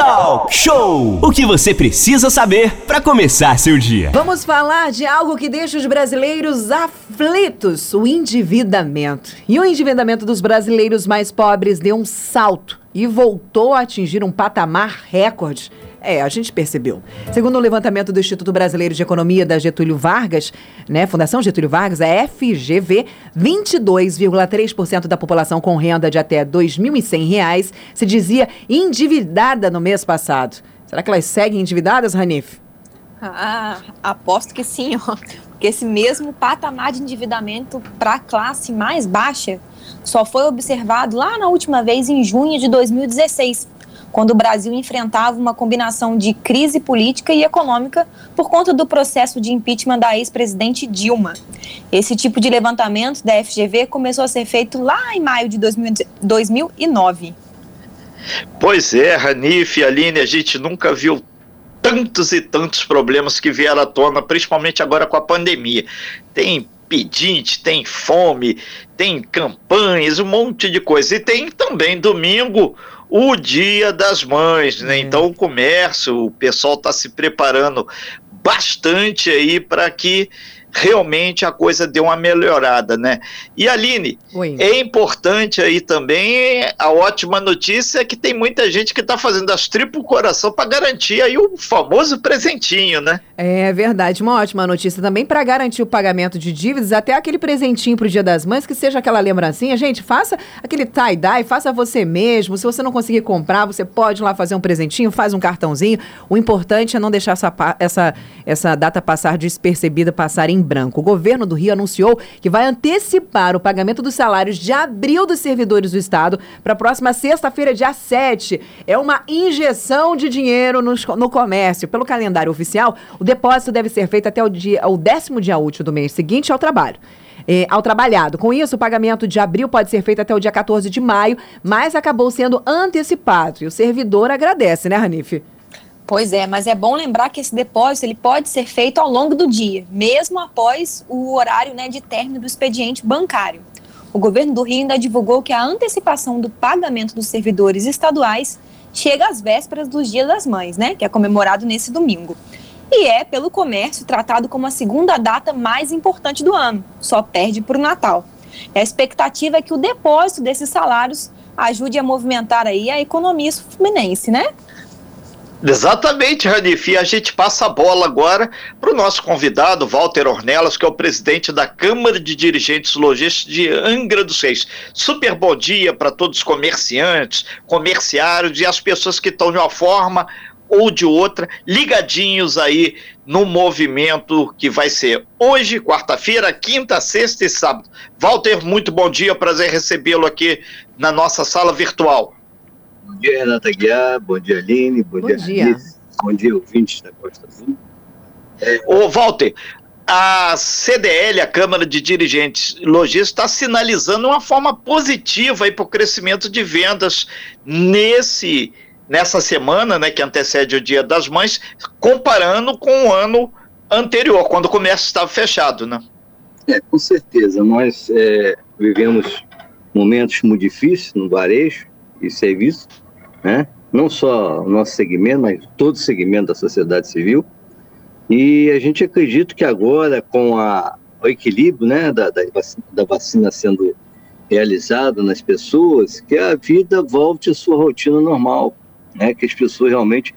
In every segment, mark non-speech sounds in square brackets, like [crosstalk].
Talk Show! O que você precisa saber para começar seu dia. Vamos falar de algo que deixa os brasileiros aflitos: o endividamento. E o endividamento dos brasileiros mais pobres deu um salto e voltou a atingir um patamar recorde. É, a gente percebeu. Segundo o levantamento do Instituto Brasileiro de Economia da Getúlio Vargas, né, Fundação Getúlio Vargas, a FGV, 22,3% da população com renda de até R$ 2.100 se dizia endividada no mês passado. Será que elas seguem endividadas, Ranif? Ah, aposto que sim, ó. Porque esse mesmo patamar de endividamento para a classe mais baixa só foi observado lá na última vez em junho de 2016 quando o Brasil enfrentava uma combinação de crise política e econômica por conta do processo de impeachment da ex-presidente Dilma. Esse tipo de levantamento da FGV começou a ser feito lá em maio de 2009. Pois é, Ranif Aline, a gente nunca viu tantos e tantos problemas que vieram à tona, principalmente agora com a pandemia. Tem pedinte, tem fome, tem campanhas, um monte de coisa. E tem também domingo o Dia das Mães, né? É. Então o comércio, o pessoal está se preparando bastante aí para que realmente a coisa deu uma melhorada, né? E Aline, Oi. é importante aí também a ótima notícia é que tem muita gente que está fazendo as triplo coração para garantir aí o famoso presentinho, né? É verdade, uma ótima notícia também para garantir o pagamento de dívidas, até aquele presentinho para o Dia das Mães, que seja aquela lembrancinha. Gente, faça aquele tie-dye, faça você mesmo. Se você não conseguir comprar, você pode ir lá fazer um presentinho, faz um cartãozinho. O importante é não deixar essa, essa, essa data passar despercebida, passar em branco. O governo do Rio anunciou que vai antecipar o pagamento dos salários de abril dos servidores do Estado para a próxima sexta-feira, dia 7. É uma injeção de dinheiro no, no comércio. Pelo calendário oficial, o depósito deve ser feito até o, dia, o décimo dia útil do mês seguinte ao trabalho. É, ao trabalhado. Com isso, o pagamento de abril pode ser feito até o dia 14 de maio, mas acabou sendo antecipado. E o servidor agradece, né, Ranife? Pois é, mas é bom lembrar que esse depósito ele pode ser feito ao longo do dia, mesmo após o horário né, de término do expediente bancário. O governo do Rio ainda divulgou que a antecipação do pagamento dos servidores estaduais chega às vésperas dos Dias das Mães, né, que é comemorado nesse domingo. E é, pelo comércio, tratado como a segunda data mais importante do ano, só perde para o Natal. A expectativa é que o depósito desses salários ajude a movimentar aí a economia fluminense, né? Exatamente, Ranif. E a gente passa a bola agora para o nosso convidado, Walter Ornelas, que é o presidente da Câmara de Dirigentes Logísticos de Angra dos Reis. Super bom dia para todos os comerciantes, comerciários e as pessoas que estão de uma forma ou de outra ligadinhos aí no movimento que vai ser hoje, quarta-feira, quinta, sexta e sábado. Walter, muito bom dia, prazer recebê-lo aqui na nossa sala virtual. Bom dia, Renata Guiar. Bom dia, Aline. Bom, bom dia, dia. Bom dia, ouvintes da Costa Azul. É... Ô, Walter, a CDL, a Câmara de Dirigentes Logísticos, está sinalizando uma forma positiva para o crescimento de vendas nesse, nessa semana, né, que antecede o Dia das Mães, comparando com o ano anterior, quando o comércio estava fechado, né? É, com certeza. Nós é, vivemos momentos muito difíceis no varejo e serviço, né? não só o nosso segmento, mas todo o segmento da sociedade civil. E a gente acredita que agora, com a, o equilíbrio né, da, da, vacina, da vacina sendo realizado nas pessoas, que a vida volte à sua rotina normal, né, que as pessoas realmente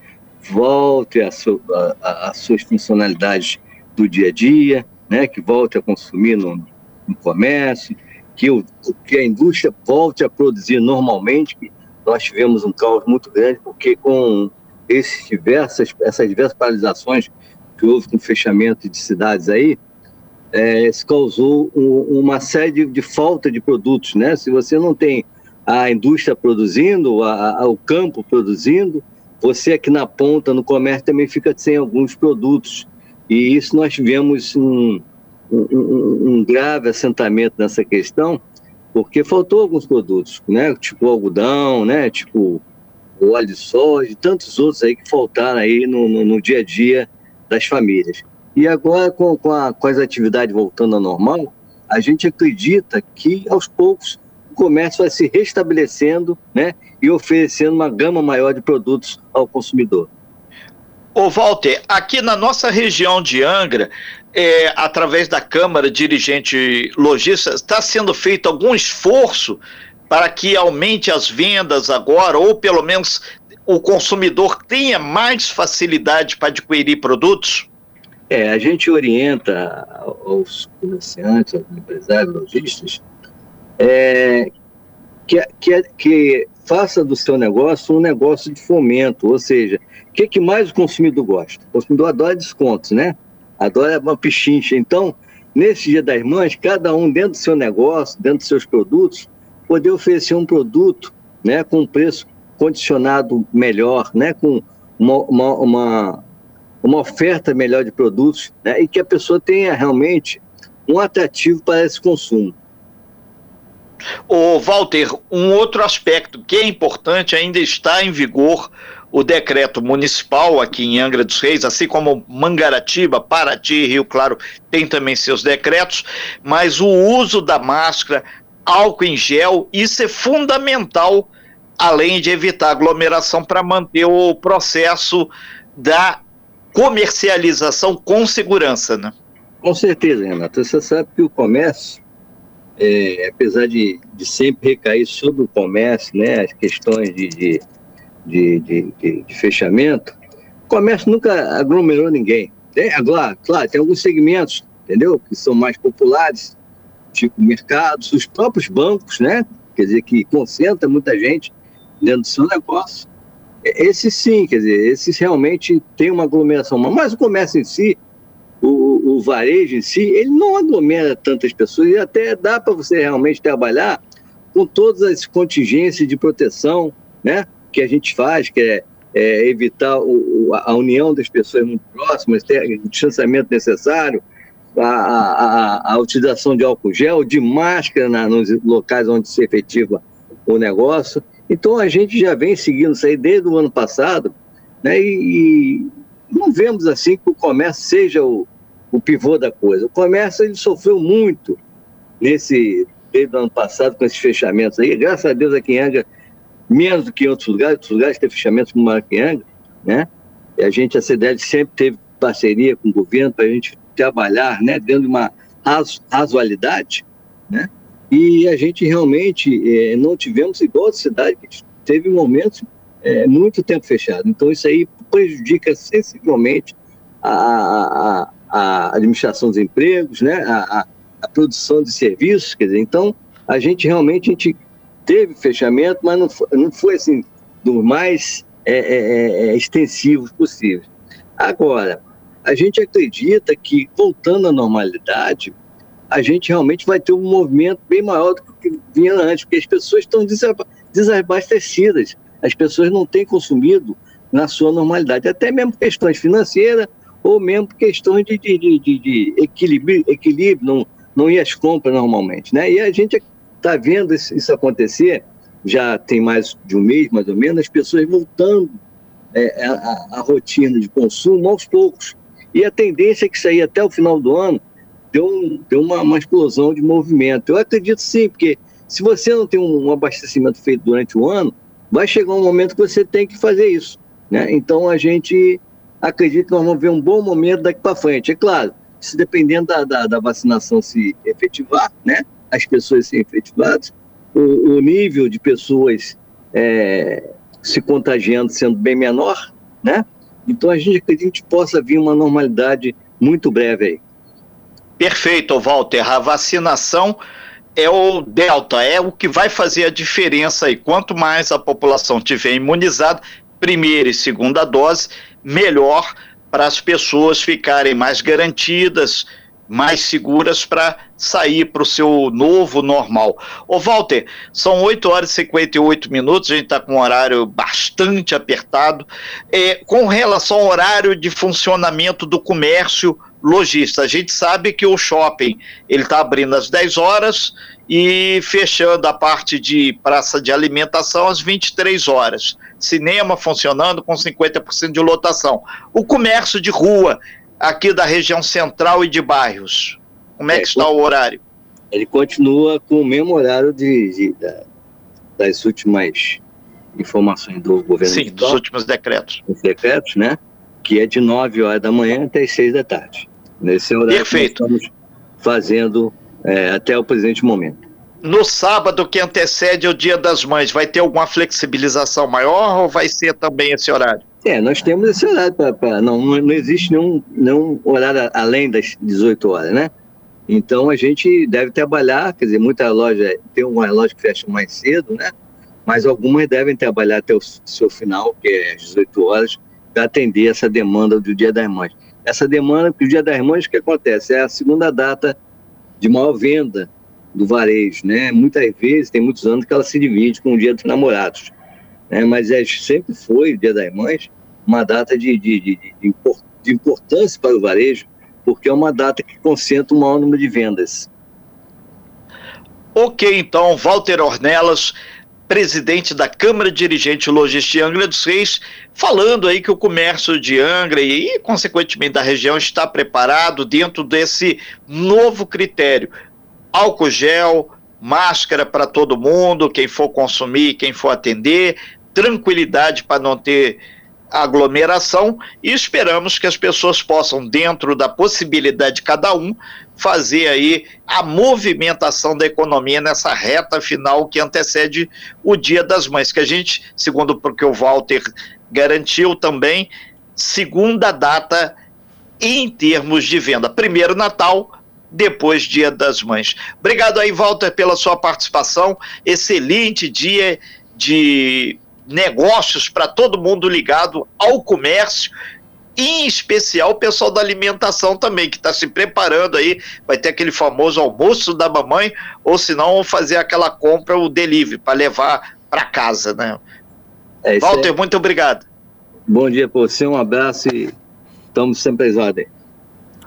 voltem às suas funcionalidades do dia a dia, né, que volte a consumir no, no comércio, que, o, que a indústria volte a produzir normalmente, nós tivemos um caos muito grande, porque com esses diversas, essas diversas paralisações que houve com o fechamento de cidades aí, é, se causou um, uma série de, de, falta de produtos, né? Se você não tem a indústria produzindo, a, a, o campo produzindo, você aqui na ponta, no comércio, também fica sem alguns produtos. E isso nós tivemos um, um, um grave assentamento nessa questão, porque faltou alguns produtos, né? Tipo algodão, né? Tipo o óleo de soja e tantos outros aí que faltaram aí no, no, no dia a dia das famílias. E agora, com, com, a, com as atividades voltando ao normal, a gente acredita que aos poucos o comércio vai se restabelecendo né, e oferecendo uma gama maior de produtos ao consumidor. Ô Walter, aqui na nossa região de Angra, é, através da Câmara Dirigente Logista, está sendo feito algum esforço para que aumente as vendas agora, ou pelo menos o consumidor tenha mais facilidade para adquirir produtos? É, a gente orienta aos comerciantes, aos empresários, lojistas, é, que, que, que faça do seu negócio um negócio de fomento, ou seja, o que, que mais o consumidor gosta? O consumidor adora descontos, né? Adora uma pichincha. Então, nesse Dia das Mães, cada um dentro do seu negócio, dentro dos seus produtos, poder oferecer um produto né, com um preço condicionado melhor, né, com uma, uma, uma, uma oferta melhor de produtos né, e que a pessoa tenha realmente um atrativo para esse consumo. O Walter, um outro aspecto que é importante ainda está em vigor o decreto municipal aqui em Angra dos Reis, assim como Mangaratiba, Paraty, Rio Claro tem também seus decretos, mas o uso da máscara, álcool em gel, isso é fundamental, além de evitar aglomeração para manter o processo da comercialização com segurança, né? Com certeza, Renato. Você sabe que o comércio é, apesar de, de, sempre recair sobre o comércio, né, as questões de, de, de, de fechamento, o comércio nunca aglomerou ninguém. Tem, agora, claro, tem alguns segmentos, entendeu, que são mais populares, tipo mercados, os próprios bancos, né, quer dizer, que concentra muita gente dentro do seu negócio. Esse sim, quer dizer, esses realmente tem uma aglomeração, mas o comércio em si, o, o varejo em si, ele não aglomera tantas pessoas. E até dá para você realmente trabalhar com todas as contingências de proteção né, que a gente faz, que é, é evitar o, a união das pessoas muito próximas, ter o distanciamento necessário, a, a, a, utilização de álcool gel, de máscara na, nos locais onde se efetiva o negócio. Então a gente já vem seguindo isso aí desde o ano passado, né? E, e não vemos assim que o comércio seja o, o pivô da coisa. O comércio ele sofreu muito nesse desde o ano passado com esses fechamentos aí. Graças a Deus aqui em Angra, menos do que em outros lugares, outros lugares têm fechamentos como Angra, né? E a gente, a CDL, sempre teve parceria com o governo para a gente trabalhar, né, dentro de uma razoabilidade, né? E a gente realmente é, não tivemos igual a cidade que teve momentos é, muito tempo fechado. Então isso aí prejudica sensivelmente a, a, a administração dos empregos, né, a, a, produção de serviços, quer dizer, então a gente realmente a gente teve fechamento, mas não foi, não foi assim dos mais é, é, é, é, extensivos possíveis. Agora, a gente acredita que voltando à normalidade, a gente realmente vai ter um movimento bem maior do que vinha antes, porque as pessoas estão desabastecidas, as pessoas não têm consumido na sua normalidade, até mesmo questões financeiras, ou mesmo questões de, de, de, de equilíbrio, equilíbrio não, não ir às compras normalmente. Né? E a gente está vendo isso, acontecer, já tem mais de um mês, mais ou menos, as pessoas voltando é, a, a, rotina de consumo aos poucos. E a tendência é que isso aí até o final do ano deu, deu uma, uma explosão de movimento. Eu acredito sim, porque se você não tem um, um abastecimento feito durante o ano, vai chegar um momento que você tem que fazer isso. Né? Então a gente acredito que nós vamos ver um bom momento daqui para frente. É claro, se dependendo da, da, da, vacinação se efetivar, né, as pessoas serem efetivadas, o, o nível de pessoas é, se contagiando sendo bem menor, né? Então a gente acredita que possa vir uma normalidade muito breve aí. Perfeito, Walter. A vacinação é o delta, é o que vai fazer a diferença aí. Quanto mais a população tiver imunizada, primeira e segunda dose, melhor para as pessoas ficarem mais garantidas, mais seguras para sair para o seu novo normal. Ô Walter, são 8 horas e 58 minutos, a gente está com um horário bastante apertado. É, com relação ao horário de funcionamento do comércio lojista, a gente sabe que o shopping ele está abrindo às 10 horas e fechando a parte de praça de alimentação às 23 horas cinema funcionando com 50% de lotação. O comércio de rua aqui da região central e de bairros, como é, é que está o horário? ele continua com o mesmo horário de, de da, das últimas informações do governo. Sim, dos últimos decretos. Os decretos, né? Que é de 9 horas da manhã até as 6 da tarde. Nesse horário Perfeito. estamos fazendo é, até o presente momento. No sábado que antecede o Dia das Mães, vai ter alguma flexibilização maior ou vai ser também esse horário? É, nós temos esse horário para. Não, não existe nenhum, nenhum horário além das 18 horas, né? Então a gente deve trabalhar, quer dizer, muita loja, tem uma loja que fecha mais cedo, né? Mas algumas devem trabalhar até o seu final, que é às 18 horas, para atender essa demanda do Dia das Mães. Essa demanda, porque o Dia das Mães, o que acontece? É a segunda data de maior venda do varejo, né? Muitas vezes, tem muitos anos que ela se divide com o Dia dos Namorados, né? Mas é, sempre foi o Dia das Mães uma data de, de, de, de, importância para o varejo, porque é uma data que concentra o maior número de vendas. Ok, então, Walter Ornelas, presidente da Câmara Dirigente Logística Angra dos Reis, falando aí que o comércio de Angra e, consequentemente, da região está preparado dentro desse novo critério. Álcool gel, máscara para todo mundo, quem for consumir, quem for atender, tranquilidade para não ter aglomeração e esperamos que as pessoas possam, dentro da possibilidade de cada um, fazer aí a movimentação da economia nessa reta final que antecede o Dia das Mães, que a gente, segundo porque o Walter garantiu também, segunda data em termos de venda. Primeiro Natal, depois Dia das Mães. Obrigado aí, Walter, pela sua participação. Excelente dia de negócios para todo mundo ligado ao comércio, em especial o pessoal da alimentação também, que está se preparando aí, vai ter aquele famoso almoço da mamãe, ou se não, fazer aquela compra, o delivery, para levar para casa, né? É Walter, muito obrigado. Bom dia para você, um abraço e estamos sempre às ordens.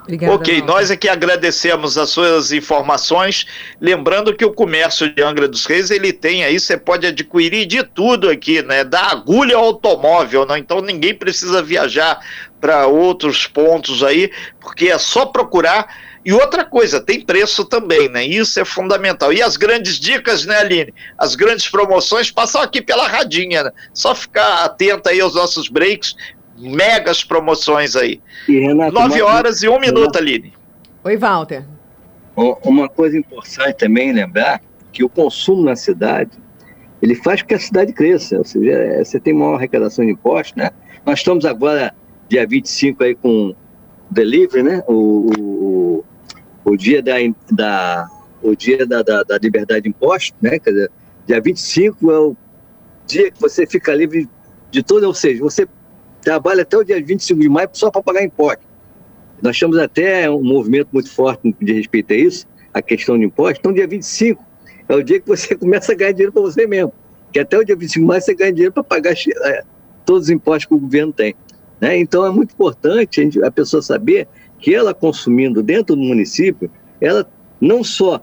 Obrigada, ok, nós é que agradecemos as suas informações. Lembrando que o comércio de Angra dos Reis, ele tem aí, você pode adquirir de tudo aqui, né? Da agulha ao automóvel, né? Então ninguém precisa viajar para outros pontos aí, porque é só procurar. E outra coisa, tem preço também, né? Isso é fundamental. E as grandes dicas, né, Aline? As grandes promoções passam aqui pela radinha, né? Só ficar atento aí aos nossos breaks, megas promoções aí. E, Renato, Nove horas e um Renato, minuto, Aline. Oi, Walter. Uma coisa importante também lembrar que o consumo na cidade ele faz com que a cidade cresça, ou seja, é, você tem maior arrecadação de impostos, né? Nós estamos agora, dia 25, aí com delivery, né? O, o, o dia da, da, o dia da, da, da liberdade de impostos, né? Quer dizer, dia 25 é o dia que você fica livre de todo, ou seja, você trabalha até o dia 25 de maio só para pagar imposto. Nós temos até um movimento muito forte de respeito a isso, a questão de imposto. Então, dia 25 é o dia que você [laughs] começa a ganhar dinheiro para você mesmo. Que até o dia 25 de maio você ganha dinheiro para pagar é, todos os impostos que o governo tem. Né? Então, é muito importante a, gente, a pessoa saber que ela consumindo dentro do município, ela não só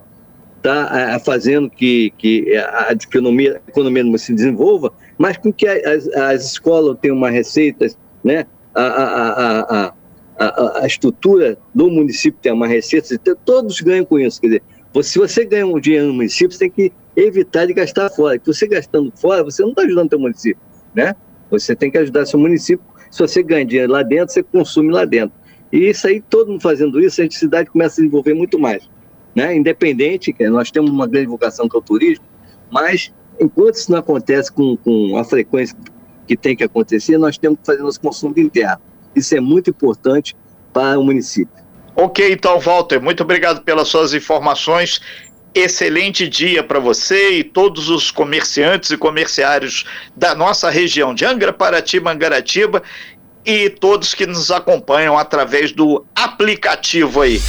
está é, fazendo que, que a economia, a economia se desenvolva, mas com que as, as escolas tenham uma receita, né? A, a, a, a, a, estrutura do município tem uma receita, todos ganham com isso. Quer dizer, se você ganha um dinheiro no município, você tem que evitar de gastar fora. Porque você gastando fora, você não está ajudando o seu município, né? Você tem que ajudar seu município. Se você ganha dinheiro lá dentro, você consome lá dentro. E isso aí, todo mundo fazendo isso, a cidade começa a desenvolver muito mais. Né? Independente, nós temos uma grande vocação que é o turismo, mas enquanto isso não acontece com, com a frequência que tem que acontecer, nós temos que fazer nosso consumo interno. Isso é muito importante para o município. Ok, então, Walter, muito obrigado pelas suas informações. Excelente dia para você e todos os comerciantes e comerciários da nossa região de Angra, Paraty, Mangaratiba e todos que nos acompanham através do aplicativo aí.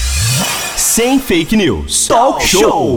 Sem fake news. Talk show.